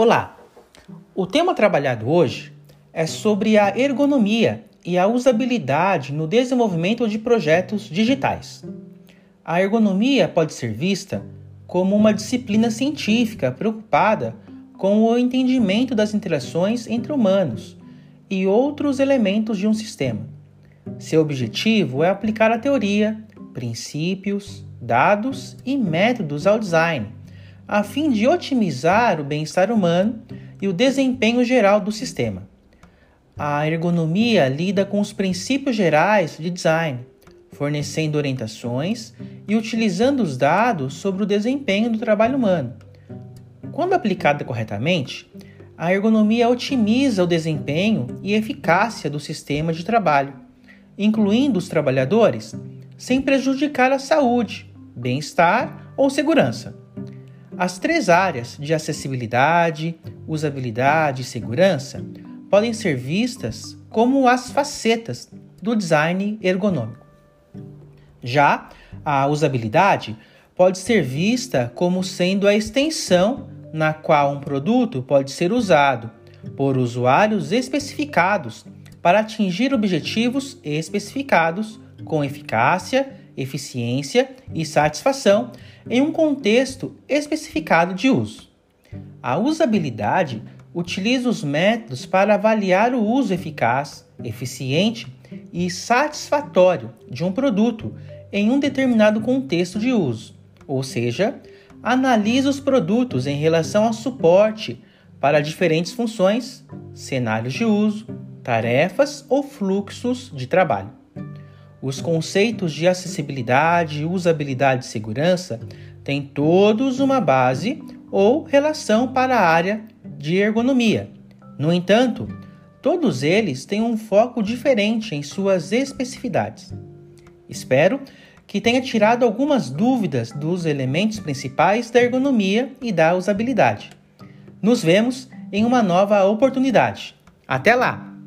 Olá! O tema trabalhado hoje é sobre a ergonomia e a usabilidade no desenvolvimento de projetos digitais. A ergonomia pode ser vista como uma disciplina científica preocupada com o entendimento das interações entre humanos e outros elementos de um sistema. Seu objetivo é aplicar a teoria, princípios, dados e métodos ao design, a fim de otimizar o bem-estar humano e o desempenho geral do sistema. A ergonomia lida com os princípios gerais de design, fornecendo orientações e utilizando os dados sobre o desempenho do trabalho humano. Quando aplicada corretamente, a ergonomia otimiza o desempenho e eficácia do sistema de trabalho, incluindo os trabalhadores, sem prejudicar a saúde, bem-estar ou segurança. As três áreas de acessibilidade, usabilidade e segurança podem ser vistas como as facetas do design ergonômico. Já a usabilidade pode ser vista como sendo a extensão na qual um produto pode ser usado por usuários especificados para atingir objetivos especificados com eficácia, eficiência e satisfação em um contexto especificado de uso. A usabilidade utiliza os métodos para avaliar o uso eficaz, eficiente e satisfatório de um produto em um determinado contexto de uso, ou seja, analisa os produtos em relação ao suporte para diferentes funções, cenários de uso, tarefas ou fluxos de trabalho. Os conceitos de acessibilidade, usabilidade e segurança têm todos uma base ou relação para a área de ergonomia. No entanto, todos eles têm um foco diferente em suas especificidades. Espero que tenha tirado algumas dúvidas dos elementos principais da ergonomia e da usabilidade. Nos vemos em uma nova oportunidade. Até lá!